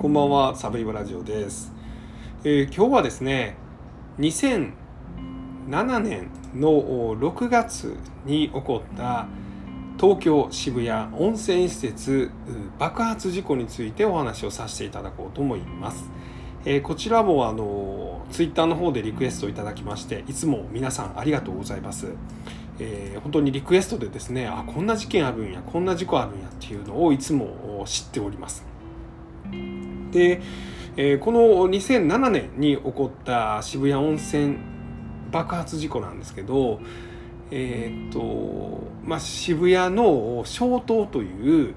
こんばんは、サブイブラジオです。えー今日はですね、2007年の6月に起こった東京渋谷温泉施設爆発事故についてお話をさせていただこうと思います。えーこちらもあのツイッターの方でリクエストいただきまして、いつも皆さんありがとうございます。えー本当にリクエストでですね、あこんな事件あるんや、こんな事故あるんやっていうのをいつも知っております。で、えーこの2007年に起こった渋谷温泉爆発事故なんですけど、えーとまあ、渋谷の小東という、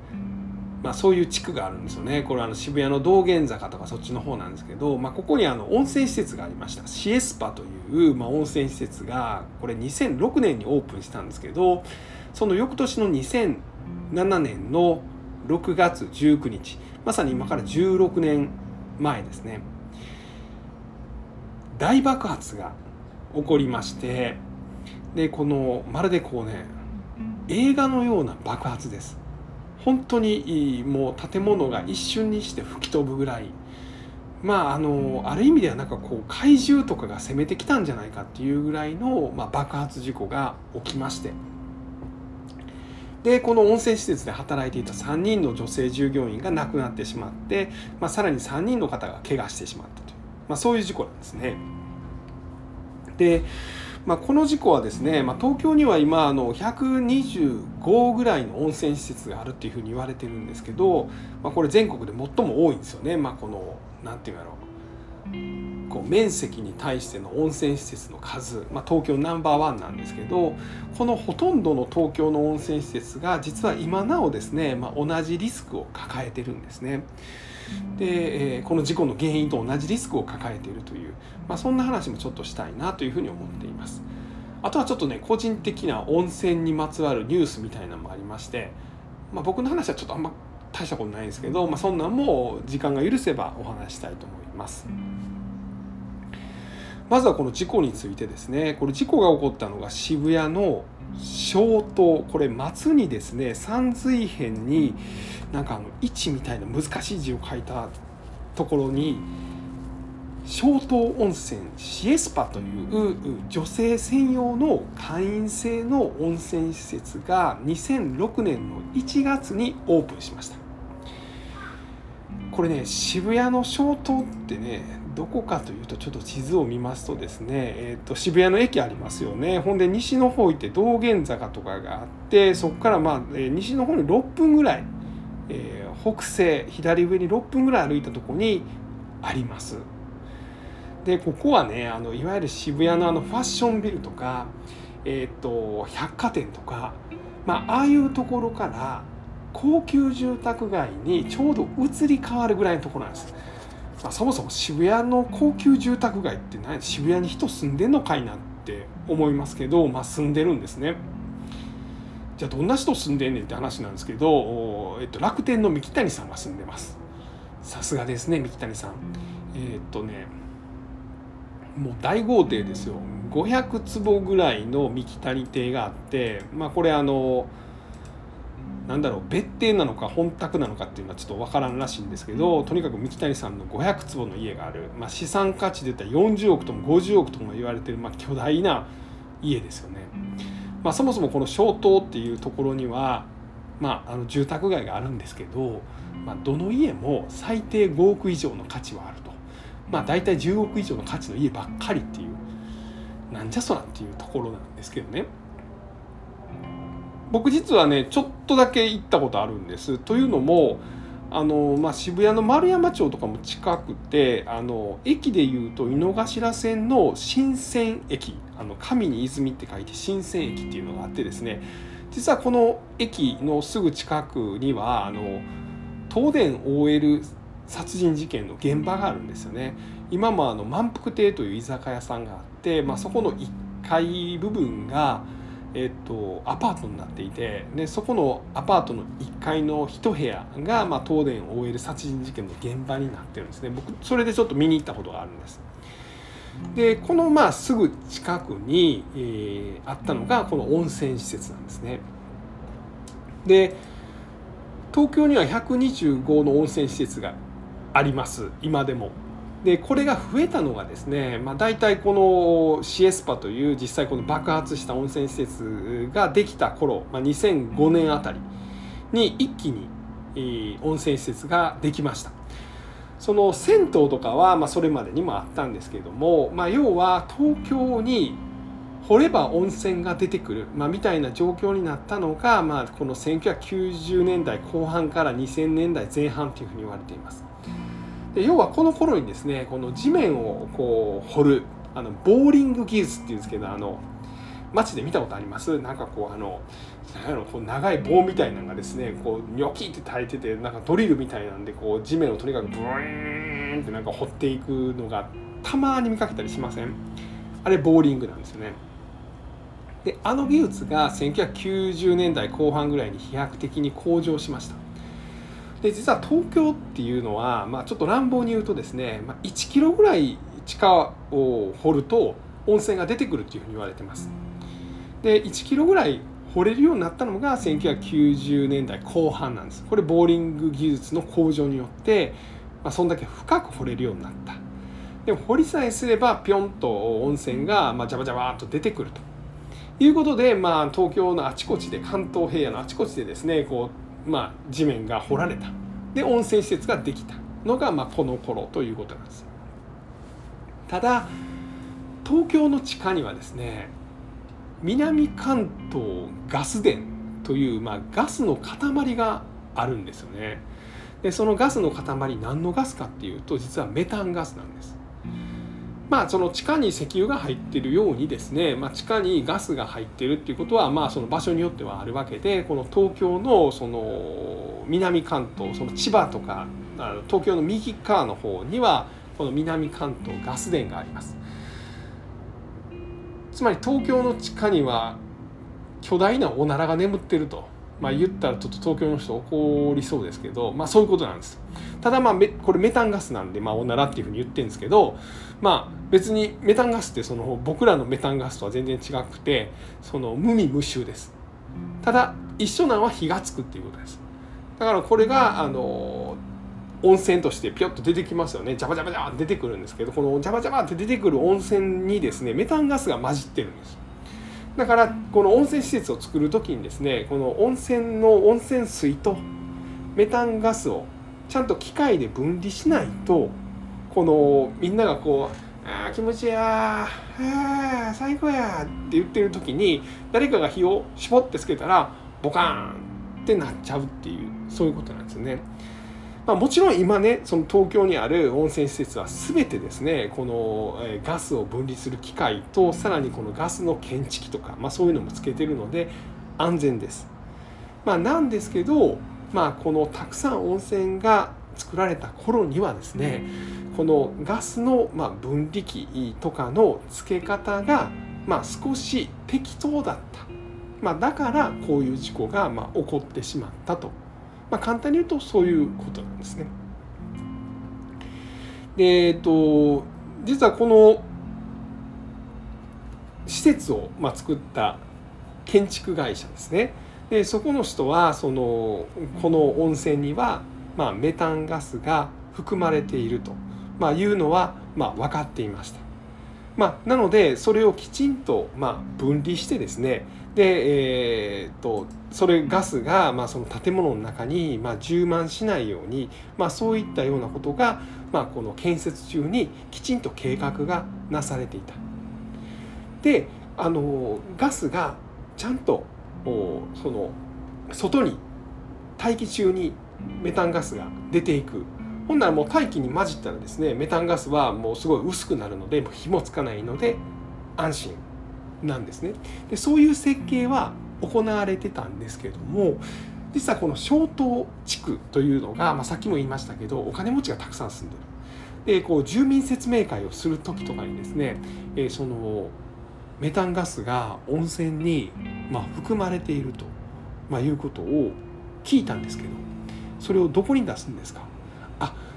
まあ、そういう地区があるんですよね。これあの渋谷の道玄坂とかそっちの方なんですけど、まあ、ここにあの温泉施設がありました。シエスパという、まあ、温泉施設がこれ2006年にオープンしたんですけどその翌年の2007年の6月19日まさに今から16年前ですね。大爆発が起こりましてでこのまるでこうね映画のような爆発です。本当にもう建物が一瞬にして吹き飛ぶぐらい。まああのある意味ではなんかこう怪獣とかが攻めてきたんじゃないかっていうぐらいの、まあ、爆発事故が起きまして。でこの温泉施設で働いていた3人の女性従業員が亡くなってしまって、まあ、さらに3人の方が怪我してしまったという、まあ、そういう事故なんですね。で、まあ、この事故はですね、まあ、東京には今あの125ぐらいの温泉施設があるっていうふうに言われてるんですけど、まあ、これ全国で最も多いんですよね、まあ、このなんていうんやろうこう面積に対しての温泉施設の数、まあ、東京ナンバーワンなんですけどこのほとんどの東京の温泉施設が実は今なおですね、まあ、同じリスクを抱えてるんですね。で、えーこの事故の原因と同じリスクを抱えているという、まあ、そんな話もちょっとしたいなというふうに思っています。あとはちょっとね個人的な温泉にまつわるニュースみたいなのもありまして、まあ、僕の話はちょっとあんま大したことないんですけど、まあ、そんなんも時間が許せばお話ししたいと思います。まずはこの事故についてですね。これ事故が起こったのが渋谷の小東これ松にですね山水辺になんかあの位置みたいな難しい字を書いたところに小東温泉シエスパという女性専用の会員制の温泉施設が2006年の1月にオープンしました。これね渋谷の小東ってねどこかというとちょっと地図を見ますとですね、えー、と渋谷の駅ありますよね。ほんで西の方行って道玄坂とかがあってそこからまあ、え西の方に6分ぐらい、えー北西左上に6分ぐらい歩いたとこにあります。でここはねあのいわゆる渋谷のあのファッションビルとか、えー、と百貨店とか、まあああいうところから高級住宅街にちょうど移り変わるぐらいのところなんです、そもそも渋谷の高級住宅街って何？渋谷に人住んでんのかいなって思いますけど、まあ、住んでるんですね。じゃあどんな人住んでんねんって話なんですけど、えっと、楽天の三木谷さんが住んでます。さすがですね三木谷さん。えっとねもう大豪邸ですよ500坪ぐらいの三木谷邸があってまあこれあのなんだろう別邸なのか本宅なのかっていうのはちょっと分からんらしいんですけどとにかく三木谷さんの500坪の家がある、まあ、資産価値で言ったら40億とも50億とも言われてる、まあ、巨大な家ですよね。まあ、そもそもこの小東っていうところには、まあ、あの住宅街があるんですけど、まあ、どの家も最低5億以上の価値はあると、まあ、大体10億以上の価値の家ばっかりっていうなんじゃそらっていうところなんですけどね。僕実はねちょっとだけ行ったことあるんです。というのもあの、まあ、渋谷の丸山町とかも近くてあの駅でいうと井の頭線の新鮮駅あの神に泉って書いて新鮮駅っていうのがあってですね実はこの駅のすぐ近くにはあの東電 OL 殺人事件の現場があるんですよね。今もあの満腹亭という居酒屋さんがあって、まあ、そこの1階部分がえっと、アパートになっていてでそこのアパートの1階の一部屋が、まあ、東電 OL 殺人事件の現場になってるんですね。僕それでちょっと見に行ったことがあるんです。でこのまあすぐ近くに、えーあったのがこの温泉施設なんですね。で東京には125の温泉施設があります。今でも。でこれが増えたのがですね、まあ、大体このシエスパという実際この爆発した温泉施設ができた頃、まあ、2005年あたりに一気に、温泉施設ができました。その銭湯とかは、まあ、それまでにもあったんですけれども、まあ、要は東京に掘れば温泉が出てくる、まあ、みたいな状況になったのが、まあ、この1990年代後半から2000年代前半というふうに言われています。で要はこの頃にですねこの地面をこう掘るあのボーリング技術っていうんですけどあの街で見たことあります？なんかこうあのなんやこう長い棒みたいなのがですねこうニョキって耐えててなんかドリルみたいなんでこう地面をとにかくブーンってなんか掘っていくのがたまに見かけたりしません？あれボーリングなんですよね。であの技術が1990年代後半ぐらいに飛躍的に向上しました。で実は東京っていうのは、まあ、ちょっと乱暴に言うとですね、まあ、1キロぐらい地下を掘ると温泉が出てくるっていうふうに言われてます。で1キロぐらい掘れるようになったのが1990年代後半なんです。これボーリング技術の向上によって、まあ、そんだけ深く掘れるようになった。でも掘りさえすればぴょんと温泉がまあジャバジャバっと出てくるということで、まあ、東京のあちこちで関東平野のあちこちでですねこう、まあ、地面が掘られた。で温泉施設ができたのが、まあ、この頃ということなんです。ただ東京の地下にはですね南関東ガス田という、まあ、ガスの塊があるんですよね。でそのガスの塊何のガスかっていうと実はメタンガスなんです。まあその地下に石油が入ってるようにですね、まあ、地下にガスが入ってるっていうことはまあその場所によってはあるわけでこの東京のその南関東その千葉とか東京の右側の方にはこの南関東ガス田があります。つまり東京の地下には巨大なおならが眠ってると、まあ、言ったらちょっと東京の人怒りそうですけど、まあ、そういうことなんです。ただまあこれメタンガスなんで、まあ、おならっていうふうに言ってるんですけど、まあ、別にメタンガスってその僕らのメタンガスとは全然違くてその無味無臭です。ただ一緒なのは火がつくっていうことです。だからこれがあの温泉としてピョッと出てきますよね。ジャバジャバジャバ出てくるんですけどこのジャバジャバって出てくる温泉にですねメタンガスが混じってるんです。だからこの温泉施設を作る時にですねこの温泉の温泉水とメタンガスをちゃんと機械で分離しないとこのみんながこう「あー気持ちいいやああ最高や」って言ってる時に誰かが火を絞ってつけたらボカーンってなっちゃうっていうそういうことなんですよね。まあ、もちろん今ねその東京にある温泉施設は全てですねこのガスを分離する機械とさらにこのガスの検知器とか、まあ、そういうのもつけてるので安全です。まあ、なんですけど、まあ、このたくさん温泉が作られた頃にはですねこのガスのま分離器とかの付け方がま少し適当だった、まあ、だからこういう事故がま起こってしまったとまあ、簡単に言うとそういうことなんですね。でえっと実はこの施設を、まあ、作った建築会社ですねでそこの人はそのこの温泉には、まあ、メタンガスが含まれていると、まあ、いうのは、まあ、分かっていました。まあ、なのでそれをきちんと、まあ、分離してですねで、えー、っとそれガスが、まあ、その建物の中に、まあ、充満しないように、まあ、そういったようなことが、まあ、この建設中にきちんと計画がなされていた。であのガスがちゃんとその外に大気中にメタンガスが出ていくほんならもう大気に混じったらですねメタンガスはもうすごい薄くなるのでもう火もつかないので安心なんですねでそういう設計は行われてたんですけども実はこの小東地区というのが、まあ、さっきも言いましたけどお金持ちがたくさん住んでる。でこう住民説明会をする時とかにですね、えー、そのメタンガスが温泉に、まあ、含まれていると、まあ、いうことを聞いたんですけどそれをどこに出すんですか？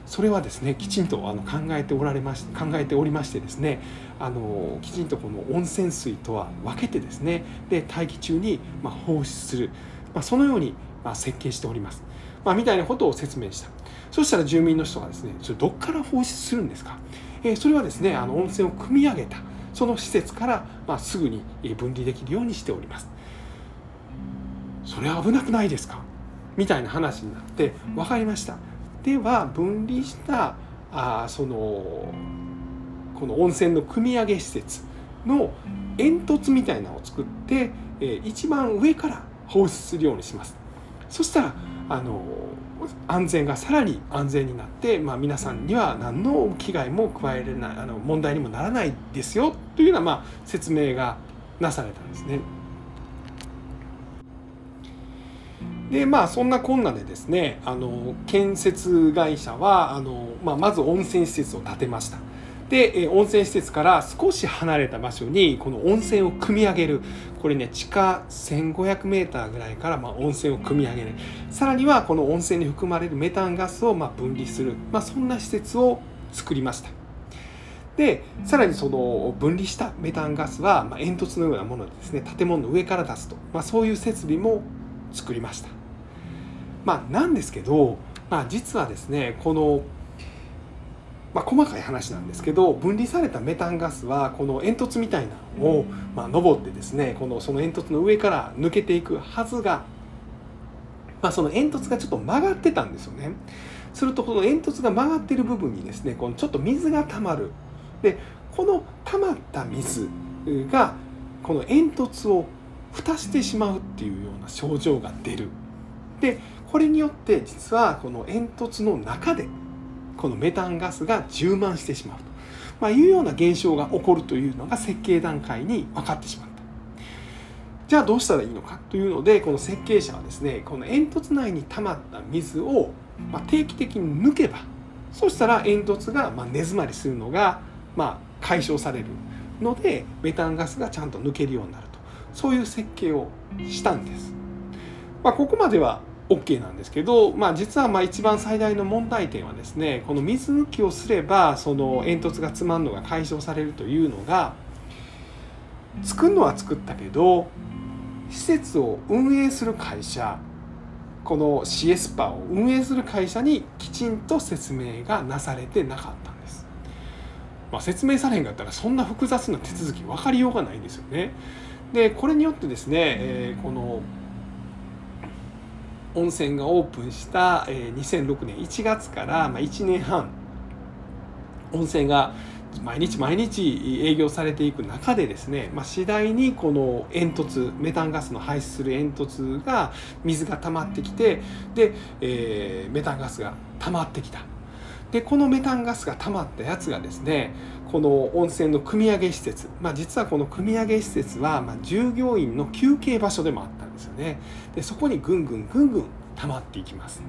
それはですねきちんとあの考えておられまし考えておりましてですねあのきちんとこの温泉水とは分けてですねで大気中にま放出する、まあ、そのようにまあ、設計しております、まあ、みたいなことを説明した。そしたら住民の人がですねそれどっから放出するんですか、えー、それはですねあの温泉を汲み上げた。その施設から、まあ、すぐに分離できるようにしております。それは危なくないですか？みたいな話になって分かりましたでは分離したあそのこの温泉の汲み上げ施設の煙突みたいなのを作って、えー、一番上から放出するようにしますそしたらあの安全がさらに安全になって、まあ、皆さんには何の危害も加えられないあの問題にもならないですよというような、まあ、説明がなされたんですね。でまあそんなこんなでですねあの建設会社はあの、まあ、まず温泉施設を建てました。で温泉施設から少し離れた場所にこの温泉を汲み上げるこれね地下 1500m ぐらいからま温泉を汲み上げる。さらにはこの温泉に含まれるメタンガスをま分離する、まあ、そんな施設を作りました。でさらにその分離したメタンガスはま煙突のようなものでですね建物の上から出すと、まあ、そういう設備も作りましたまあなんですけど、まあ、実はですねこのまあ、細かい話なんですけど分離されたメタンガスはこの煙突みたいなのを、まあ、登ってですねこのその煙突の上から抜けていくはずが、まあ、その煙突がちょっと曲がってたんですよね。するとこの煙突が曲がってる部分にですねこのちょっと水が溜まる。でこの溜まった水がこの煙突を蓋してしまうっていうような症状が出る。でこれによって実はこの煙突の中でこのメタンガスが充満してしまうと、まあ、いうような現象が起こるというのが設計段階に分かってしまった。じゃあどうしたらいいのかというのでこの設計者はですねこの煙突内に溜まった水をま定期的に抜けばそしたら煙突がま根詰まりするのがま解消されるのでメタンガスがちゃんと抜けるようになるそういう設計をしたんです。まあ、ここまでは OK なんですけど、まあ、実はまあ一番最大の問題点はですねこの水抜きをすればその煙突が詰まるのが解消されるというのが作るのは作ったけど施設を運営する会社このシエスパを運営する会社にきちんと説明がなされてなかったんです。まあ、説明されへんかったらそんな複雑な手続き分かりようがないんですよね。でこれによってですね、えー、この温泉がオープンした2006年1月から1年半温泉が毎日毎日営業されていく中でですね、まあ、次第にこの煙突メタンガスの排出する煙突が水が溜まってきてで、えー、メタンガスが溜まってきた。でこのメタンガスが溜まったやつがですねこの温泉の汲み上げ施設、まあ、実はこの汲み上げ施設は、ま従業員の休憩場所でもあったんですよね。でそこにぐんぐんぐんぐん溜まっていきます。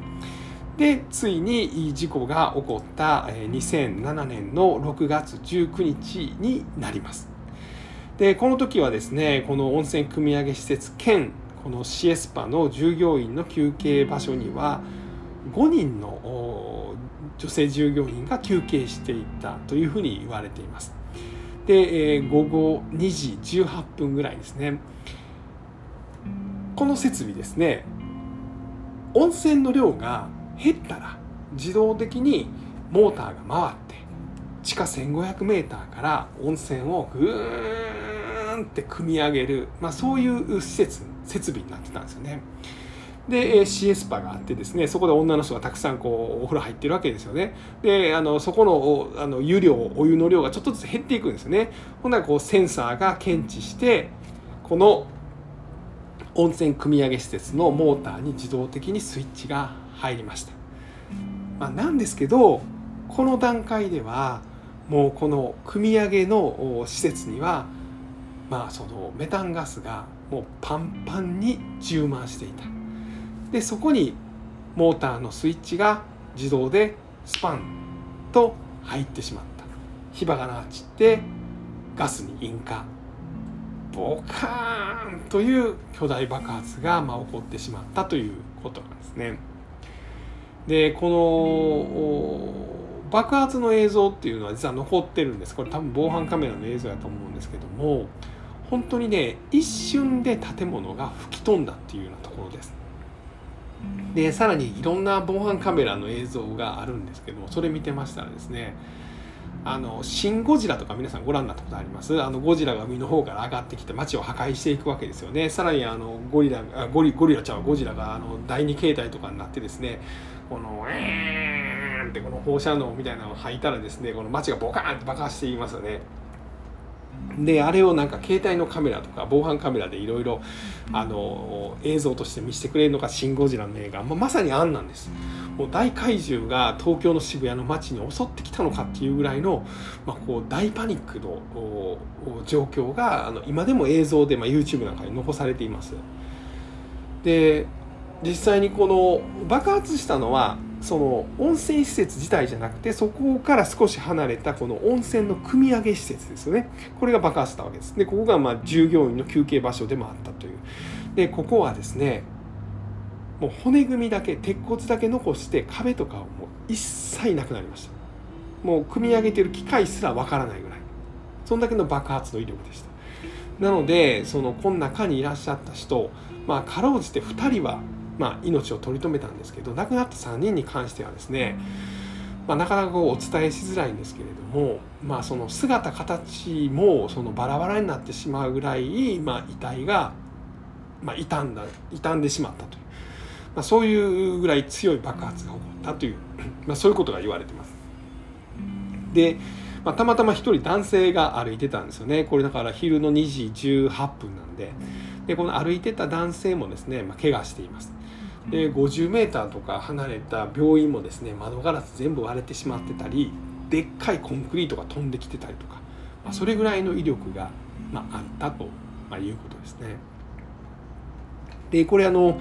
でついに事故が起こった2007年の6月19日になります。でこの時はですねこの温泉汲み上げ施設兼このシエスパの従業員の休憩場所には5人の女性従業員が休憩していたというふうに言われています。で、えー、午後2時18分ぐらいですね。この設備ですね、温泉の量が減ったら自動的にモーターが回って地下 1500m から温泉をぐーんって組み上げる、まあ、そういう施設設備になってたんですよね。でシエスパがあってですねそこで女の人がたくさんこうお風呂入ってるわけですよね。であのそこのあの湯量お湯の量がちょっとずつ減っていくんですよね。ほんならこうセンサーが検知してこの温泉汲み上げ施設のモーターに自動的にスイッチが入りました、まあ、なんですけどこの段階ではもうこの汲み上げの施設にはまあそのメタンガスがもうパンパンに充満していた。でそこにモーターのスイッチが自動でスパンと入ってしまった火花が散ってガスに引火ボカーンという巨大爆発がま起こってしまったということなんですね。でこの爆発の映像っていうのは実は残ってるんですこれ多分防犯カメラの映像だと思うんですけども本当にね一瞬で建物が吹き飛んだっていうようなところです。でさらにいろんな防犯カメラの映像があるんですけどもそれ見てましたらですねあのシン・ゴジラとか皆さんご覧になったことあります？あのゴジラが海の方から上がってきて街を破壊していくわけですよねさらにあのゴリラゴリゴリラちゃんはゴジラがあの第二形態とかになってですねこの「えーン!」ってこの放射能みたいなのを吐いたらですねこの街がボカーンって爆発していますよねであれをなんか携帯のカメラとか防犯カメラでいろいろ映像として見せてくれるのが「シン・ゴジラ」の映画、まあ、まさにあんなんです。もう大怪獣が東京の渋谷の街に襲ってきたのかっていうぐらいの、まあ、こう大パニックの状況があの今でも映像で、まあ、YouTube なんかに残されています。で実際にこの爆発したのはその温泉施設自体じゃなくてそこから少し離れたこの温泉の汲み上げ施設ですよね。これが爆発したわけです。でここがまあ従業員の休憩場所でもあったという。でここはですねもう骨組みだけ鉄骨だけ残して壁とかはもう一切なくなりました。もう汲み上げてる機械すらわからないぐらい。そんだけの爆発の威力でした。なのでそのこの中にいらっしゃった人まあかろうじて2人はまあ、命を取り留めたんですけど亡くなった3人に関してはですね、まあ、なかなかお伝えしづらいんですけれども、まあ、その姿形もそのバラバラになってしまうぐらい、まあ、遺体が、まあ、傷んだ傷んでしまったという、まあ、そういうぐらい強い爆発が起こったという、まあ、そういうことが言われてます。でまあ、たまたま一人男性が歩いてたんですよね。これだから昼の2時18分なんで。でこの歩いてた男性もですね、まあ、怪我していますで 50m とか離れた病院もですね窓ガラス全部割れてしまってたりでっかいコンクリートが飛んできてたりとか、まあ、それぐらいの威力が、まあ、あったと、まあ、いうことですね。でこれあの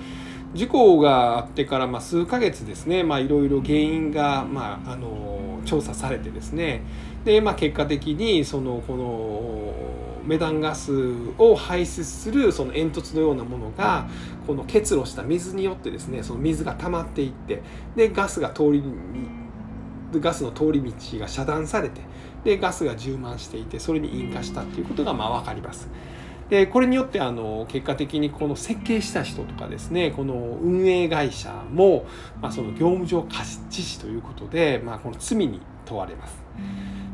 事故があってからまあ数ヶ月ですねいろいろ原因が、まあ、あの調査されてですね。で、まあ、結果的にそのこのメタンガスを排出するその煙突のようなものがこの結露した水によってですねその水が溜まっていってでガスが通りガスの通り道が遮断されてでガスが充満していてそれに引火したっていうことがまあ分かります。でこれによってあの結果的にこの設計した人とかですねこの運営会社も、まあ、その業務上過失致死ということで、まあ、この罪に問われます。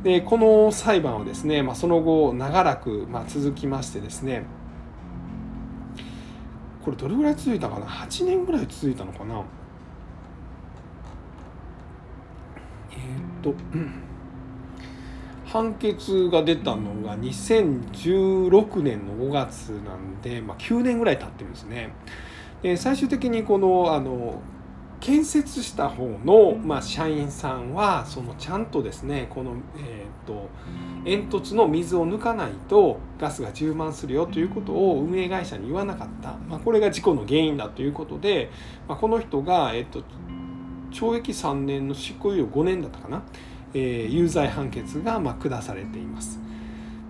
でこの裁判はですね、まあ、その後長らく、まあ、続きましてですねこれどれぐらい続いたかな？8年ぐらい続いたのかな？えー、っと、判決が出たのが2016年の5月なんで、まあ、9年ぐらい経ってるんですね。で最終的にこのあの建設した方の、まあ、社員さんはそのちゃんとですねこの、えーと、煙突の水を抜かないとガスが充満するよということを運営会社に言わなかった、まあ、これが事故の原因だということで、まあ、この人が、えーと、懲役3年の執行猶予5年だったかな、えー、有罪判決が、まあ、下されています。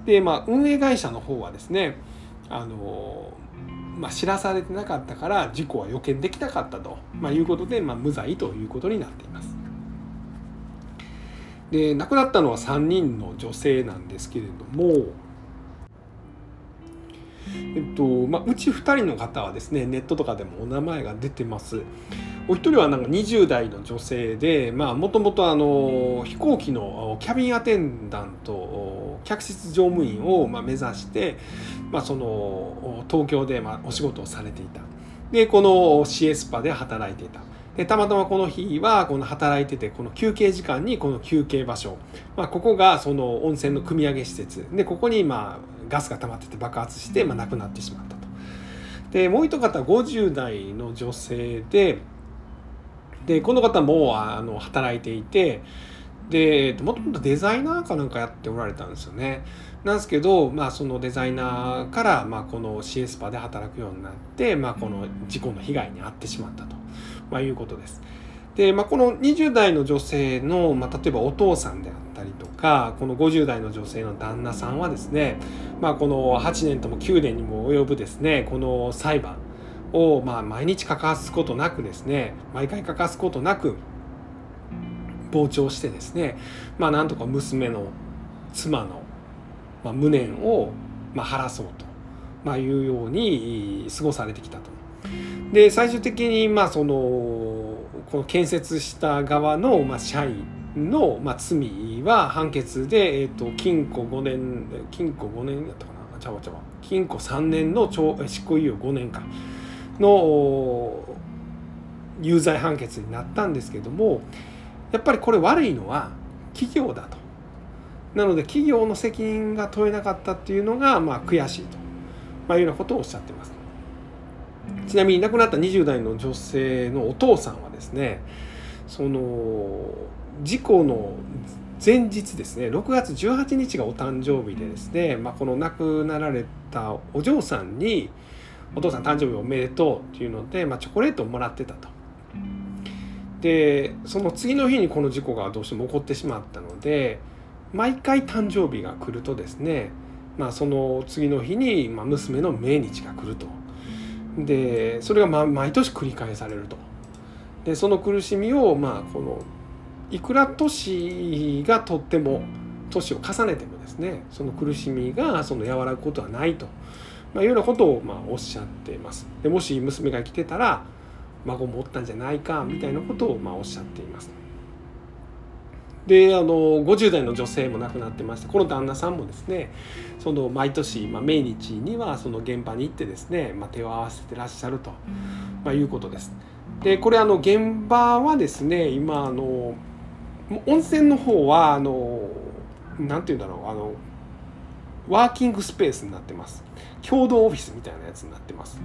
で、まあ、運営会社の方はですねあのまあ、知らされてなかったから事故は予見できなかったと、まあ、いうことで、まあ、無罪ということになっています。で亡くなったのは3人の女性なんですけれども、えっとまあ、うち2人の方はですねネットとかでもお名前が出てます。お一人はなんか20代の女性でもともと飛行機のキャビンアテンダント客室乗務員をまあ目指して、まあ、その東京でまあお仕事をされていたでこのシエスパで働いていたでたまたまこの日はこの働いててこの休憩時間にこの休憩場所、まあ、ここがその温泉の汲み上げ施設でここにまあガスが溜まってて爆発してまあ亡くなってしまったと。でもう一方50代の女性ででこの方もあの働いていてでもともとデザイナーかなんかやっておられたんですよね。なんですけど、まあ、そのデザイナーから、まあ、このシエスパで働くようになって、まあ、この事故の被害に遭ってしまったと、まあ、いうことです。で、まあ、この20代の女性の、まあ、例えばお父さんであったりとかこの50代の女性の旦那さんはですね、まあ、この8年とも9年にも及ぶですねこの裁判をまあ毎日欠かすことなくですね毎回欠かすことなく傍聴してですねまあなんとか娘の妻の、まあ、無念をまあ晴らそうと、まあ、いうように過ごされてきたと。で最終的にまあそのこの建設した側のまあ社員のまあ罪は判決で、えー、と禁錮5年禁錮5年やったかな？ちゃわちゃわ禁錮3年の懲執行猶予5年間の有罪判決になったんですけどもやっぱりこれ悪いのは企業だと。なので企業の責任が問えなかったっていうのがまあ悔しいと、まあ、いうようなことをおっしゃってます。ちなみに亡くなった20代の女性のお父さんはですねその事故の前日ですね6月18日がお誕生日でですね、まあ、この亡くなられたお嬢さんに「お父さん誕生日おめでとう」っていうので、まあ、チョコレートをもらってたと。でその次の日にこの事故がどうしても起こってしまったので毎回誕生日が来るとですね、まあ、その次の日に、娘の命日が来ると。でそれがま毎年繰り返されると。でその苦しみをまあこのいくら年がとっても年を重ねてもですねその苦しみがその和らぐことはないと、まあ、いうようなことをまあおっしゃっています。でもし娘が来てたら孫もおったんじゃないかみたいなことをまあおっしゃっています。であの50代の女性も亡くなってましてこの旦那さんもですねその毎年、まあ、命日にはその現場に行ってですね、まあ、手を合わせてらっしゃると、まあ、いうことです。でこれあの現場はですね今あの温泉の方はあのなんて言うんだろうあのワーキングスペースになってます。共同オフィスみたいなやつになってます、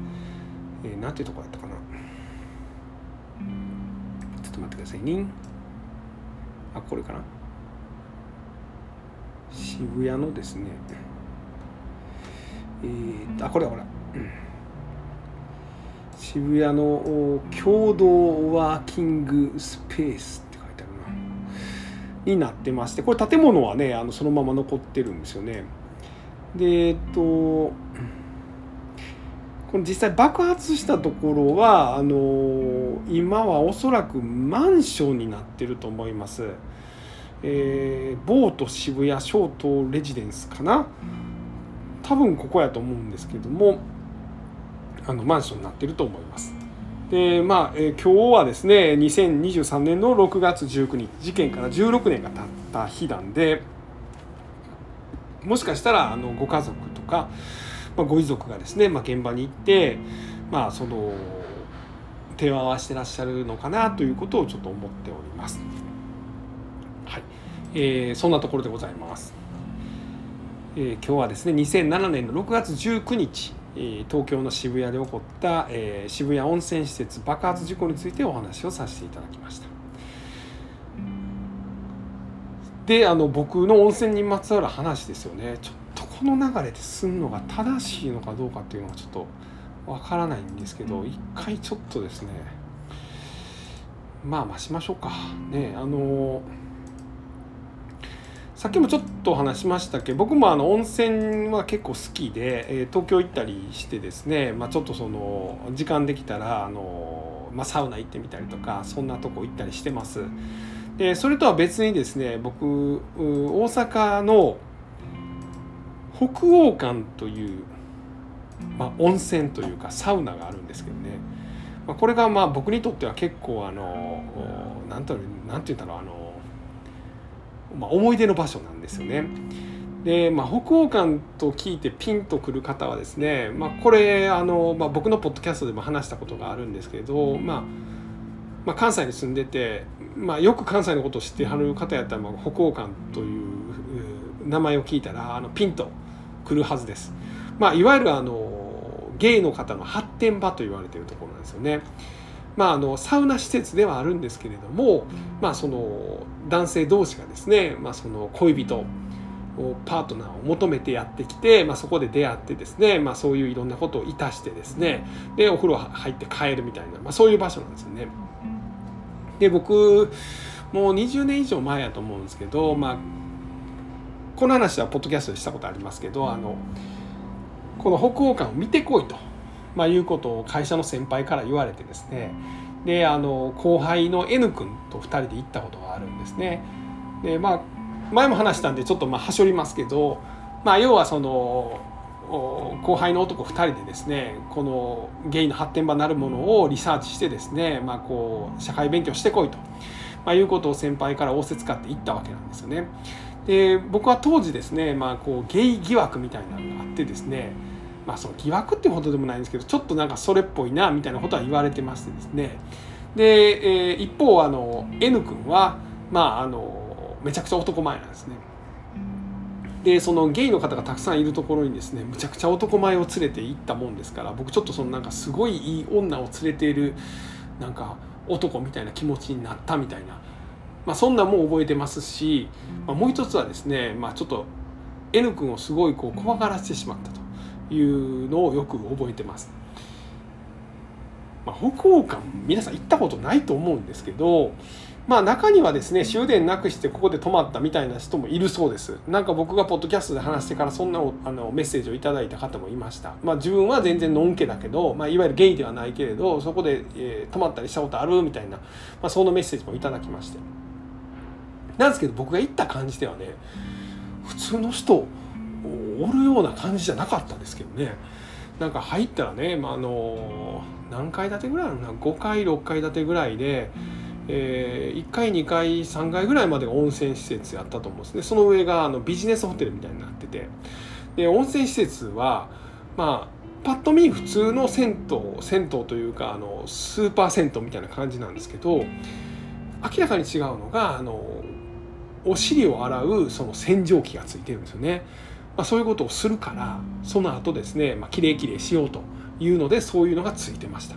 えー、なんていうとこやったかな。ちょっと待ってください。ねあこれかな。渋谷のですね。えー、あこれだこれ、渋谷の共同ワーキングスペースって書いてあるな。になってましてこれ建物はねあのそのまま残ってるんですよね。でえっとこの実際爆発したところはあの今はおそらくマンションになってると思います。えー、ボート渋谷ショートレジデンスかな多分ここやと思うんですけどもあのマンションになってると思います。でまあ、えー、今日はですね2023年の6月19日事件から16年が経った日なんでもしかしたらあのご家族とか、まあ、ご遺族がですね、まあ、現場に行って、まあ、その手を合わせてらっしゃるのかなということをちょっと思っております。はいえー、そんなところでございます。えー、今日はですね2007年の6月19日東京の渋谷で起こった、えー、渋谷温泉施設爆発事故についてお話をさせていただきましたであの僕の温泉にまつわる話ですよねちょっこの流れですんのが正しいのかどうかっていうのがちょっとわからないんですけど一回ちょっとですねまあまあしましょうかねあのーさっきもちょっと話しましたけど僕もあの温泉は結構好きで、えー、東京行ったりしてですね、まあ、ちょっとその時間できたらあの、まあ、サウナ行ってみたりとかそんなとこ行ったりしてます。でそれとは別にですね僕大阪の北欧館という、まあ、温泉というかサウナがあるんですけどね、まあ、これがまあ僕にとっては結構あの何て言うんだろうあのまあ、思い出の場所なんですよね。で、まあ、北欧館と聞いてピンとくる方はですね、まあ、これあの、まあ、僕のポッドキャストでも話したことがあるんですけど、まあまあ、関西に住んでて、まあ、よく関西のことを知ってはる方やったら、まあ、北欧館という名前を聞いたらあのピンとくるはずです。まあ、いわゆるあのゲイの方の発展場と言われているところなんですよね。まあ、あのサウナ施設ではあるんですけれども、まあ、その男性同士がですね、まあ、その恋人パートナーを求めてやってきて、まあ、そこで出会ってですね、まあ、そういういろんなことをいたしてですねでお風呂入って帰るみたいな、まあ、そういう場所なんですよね。で僕もう20年以上前やと思うんですけど、まあ、この話はポッドキャストでしたことありますけどあのこの北欧館を見てこいと。まあ、いうことを会社の先輩から言われてですねであの後輩の N 君と2人で行ったことがあるんですね。でまあ前も話したんでちょっとまあはしょりますけど、まあ、要はその後輩の男2人でですねこのゲイの発展場なるものをリサーチしてですね、まあ、こう社会勉強してこいと、まあ、いうことを先輩から仰せつかって言ったわけなんですよね。で僕は当時ですね、まあ、こうゲイ疑惑みたいなのがあってですねまあその疑惑ってほどでもないんですけどちょっとなんかそれっぽいなみたいなことは言われてましてですねで、えー、一方あの N 君はまああのめちゃくちゃ男前なんですね。でそのゲイの方がたくさんいるところにですねむちゃくちゃ男前を連れて行ったもんですから僕ちょっとそのなんかすごいいい女を連れているなんか男みたいな気持ちになったみたいな、まあ、そんなも覚えてますし、まあ、もう一つはですね、まあ、ちょっと N 君をすごいこう怖がらせてしまったというのをよく覚えてます。まあ、北欧館皆さん行ったことないと思うんですけどまあ中にはですね終電なくしてここで泊まったみたいな人もいるそうです。なんか僕がポッドキャストで話してからそんなあのメッセージをいただいた方もいました。まあ自分は全然のんけだけど、まあ、いわゆるゲイではないけれどそこで、えー、泊まったりしたことあるみたいな、まあ、そのメッセージもいただきまして。なんですけど僕が行った感じではね普通の人おるような感じじゃなかったんですけどね。なんか入ったらね、まあ、あの何階建てぐらいなの5階6階建てぐらいで。えー、1階2階3階ぐらいまでが温泉施設やったと思うんですね。その上があのビジネスホテルみたいになってて。で温泉施設はまあパッと見普通の銭湯銭湯というかあのスーパー銭湯みたいな感じなんですけど明らかに違うのがあのお尻を洗うその洗浄機がついてるんですよね、まあ、そういうことをするからその後ですね、まあ、きれいきれいしようというのでそういうのがついてました。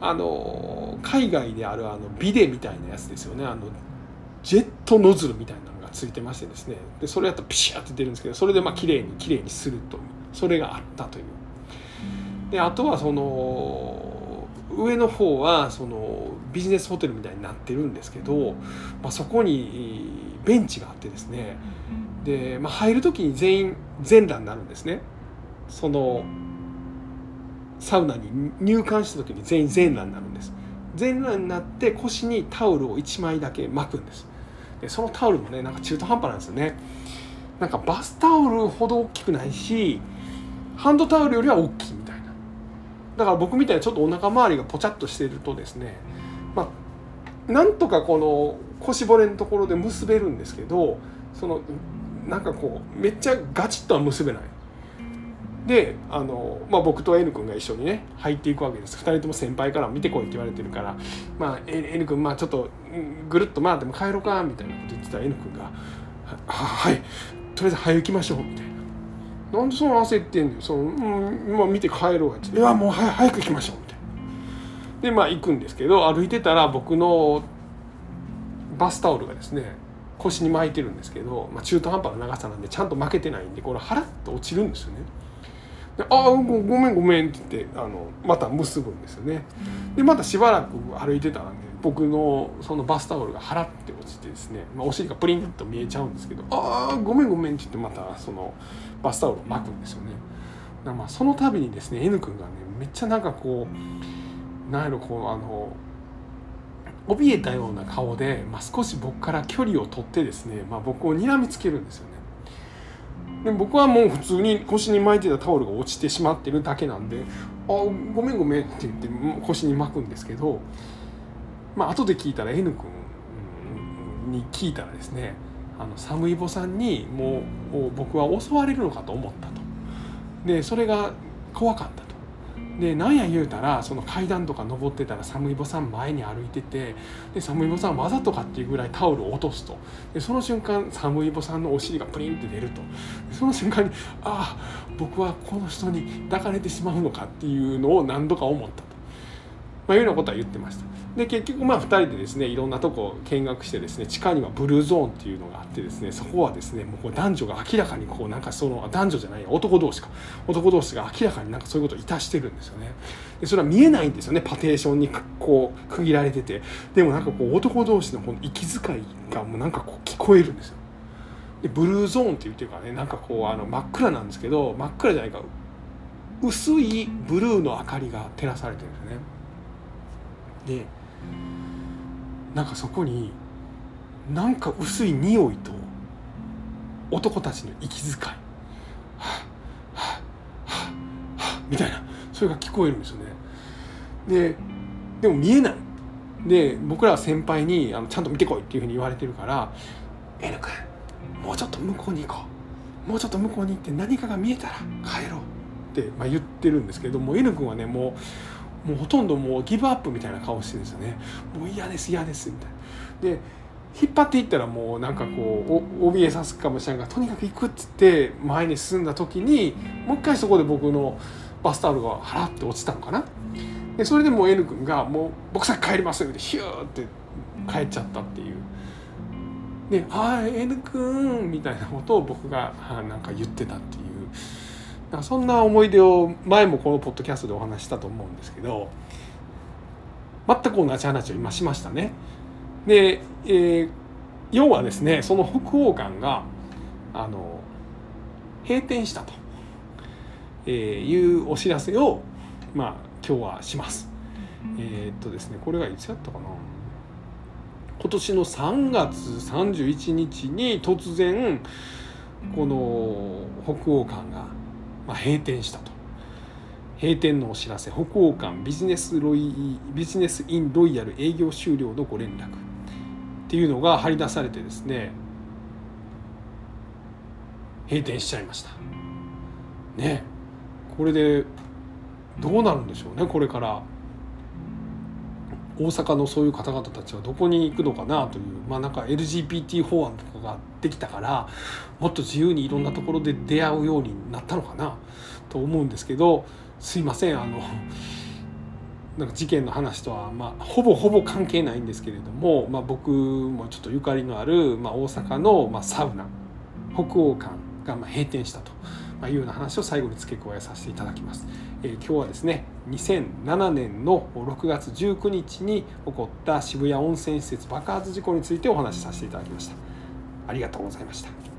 あの海外であるあのビデみたいなやつですよね。あのジェットノズルみたいなのがついてましてですね。でそれやったらピシャって出るんですけどそれでまあ綺麗に綺麗にするというそれがあったという。であとはその上の方はそのビジネスホテルみたいになってるんですけど、まあ、そこにベンチがあってですね。で、まあ、入る時に全員全裸になるんですね。そのサウナに入館した時に全員全裸になるんです。全裸になって腰にタオルを1枚だけ巻くんです。でそのタオルもねなんか中途半端なんですよね。なんかバスタオルほど大きくないしハンドタオルよりは大きいみたいな。だから僕みたいにちょっとお腹周りがポチャッとしてるとですねまあなんとかこの腰骨のところで結べるんですけどそのなんかこうめっちゃガチッとは結べないであの、まあ、僕と N 君が一緒にね入っていくわけです2人とも先輩から見てこいって言われてるから「まあ、N 君まあちょっとぐるっと回っても帰ろうか」みたいなこと言ってた N 君が「はいとりあえず早行きましょう」みたいな。なんでその焦ってんのよその、うんまあ、見て帰ろうやって「いやもう早く行きましょう」みたいな。でまあ行くんですけど歩いてたら僕のバスタオルがですね腰に巻いてるんですけど、まあ、中途半端な長さなんでちゃんと巻けてないんでこれ払って落ちるんですよね。で「ああごめんごめん」って言ってあのまた結ぶんですよね。でまたしばらく歩いてたらね僕のそのバスタオルが払って落ちてですね、まあ、お尻がプリンと見えちゃうんですけど「ああごめんごめん」って言ってまたそのバスタオルを巻くんですよね。だまあその度にですね N 君がねめっちゃなんかこうなんやろこうあの怯えたような顔で、まあ、少し僕から距離を取ってですね、まあ、僕を睨みつけるんですよね。で僕はもう普通に腰に巻いてたタオルが落ちてしまってるだけなんで「あごめんごめん」って言って腰に巻くんですけどまあ後で聞いたら N 君に聞いたらですねあの寒い坊さんにもう僕は襲われるのかと思ったと。でそれが怖かった。でなんや言うたらその階段とか登ってたら寒い坊さん前に歩いててで寒い坊さんわざとかっていうぐらいタオルを落とすと。でその瞬間寒い坊さんのお尻がプリンって出ると。その瞬間にああ僕はこの人に抱かれてしまうのかっていうのを何度か思ったと、まあ、いうようなことは言ってました。で結局まあ2人でですねいろんなとこ見学してですね地下にはブルーゾーンっていうのがあってですねそこはですねもうこう男女が明らかにこうなんかその男女じゃない男同士か。男同士が明らかになんかそういうことをいたしてるんですよね。でそれは見えないんですよねパテーションにこう区切られてて。でもなんかこう男同士のこの息遣いがもうなんかこう聞こえるんですよ。でブルーゾーンっていうていうかねなんかこうあの真っ暗なんですけど真っ暗じゃないか薄いブルーの明かりが照らされてるんですね。でなんかそこになんか薄い匂いと男たちの息遣い、はあはみたいなそれが聞こえるんですよね。ででも見えない。で僕らは先輩にあのちゃんと見てこいっていうふうに言われてるから「N 君もうちょっと向こうに行こう。もうちょっと向こうに行って何かが見えたら帰ろう」って、まあ、言ってるんですけども N 君はねもうもうほとんどもうギブアップみたいな顔してるんですよね。もう嫌です嫌ですみたいな。で引っ張っていったらもうなんかこうお怯えさすかもしれないがとにかく行くっつって前に進んだ時にもう一回そこで僕のバスタオルが払って落ちたのかな。でそれでもう N 君が「もう僕さっき帰ります」ってヒューって帰っちゃったっていう。で「はい N 君」みたいなことを僕がなんか言ってたっていう。なんかそんな思い出を前もこのポッドキャストでお話したと思うんですけど全く同じ話を今しましたね。で、えー、要はですねその北欧館があの閉店したと、えいうお知らせを、まあ、今日はします。えー、っとですねこれがいつやったかな今年の3月31日に突然この北欧館が、まあ、閉店したと。閉店のお知らせ北欧館ビジネスロイビジネスインロイヤル営業終了のご連絡。っていうのが張り出されてですね閉店しちゃいました。ね。これでどうなるんでしょうねこれから。大阪のそういう方々たちはどこに行くのかなというまあなんか LGBT 法案とかがあってできたからもっと自由にいろんなところで出会うようになったのかなと思うんですけどすいませんあの なんか事件の話とは、まあ、ほぼほぼ関係ないんですけれども、まあ、僕もちょっとゆかりのある、まあ、大阪の、まあ、サウナ北欧館がま閉店したと。ま、いうような話を最後に付け加えさせていただきます。えー、今日はですね2007年の6月19日に起こった渋谷温泉施設爆発事故についてお話しさせていただきました。ありがとうございました。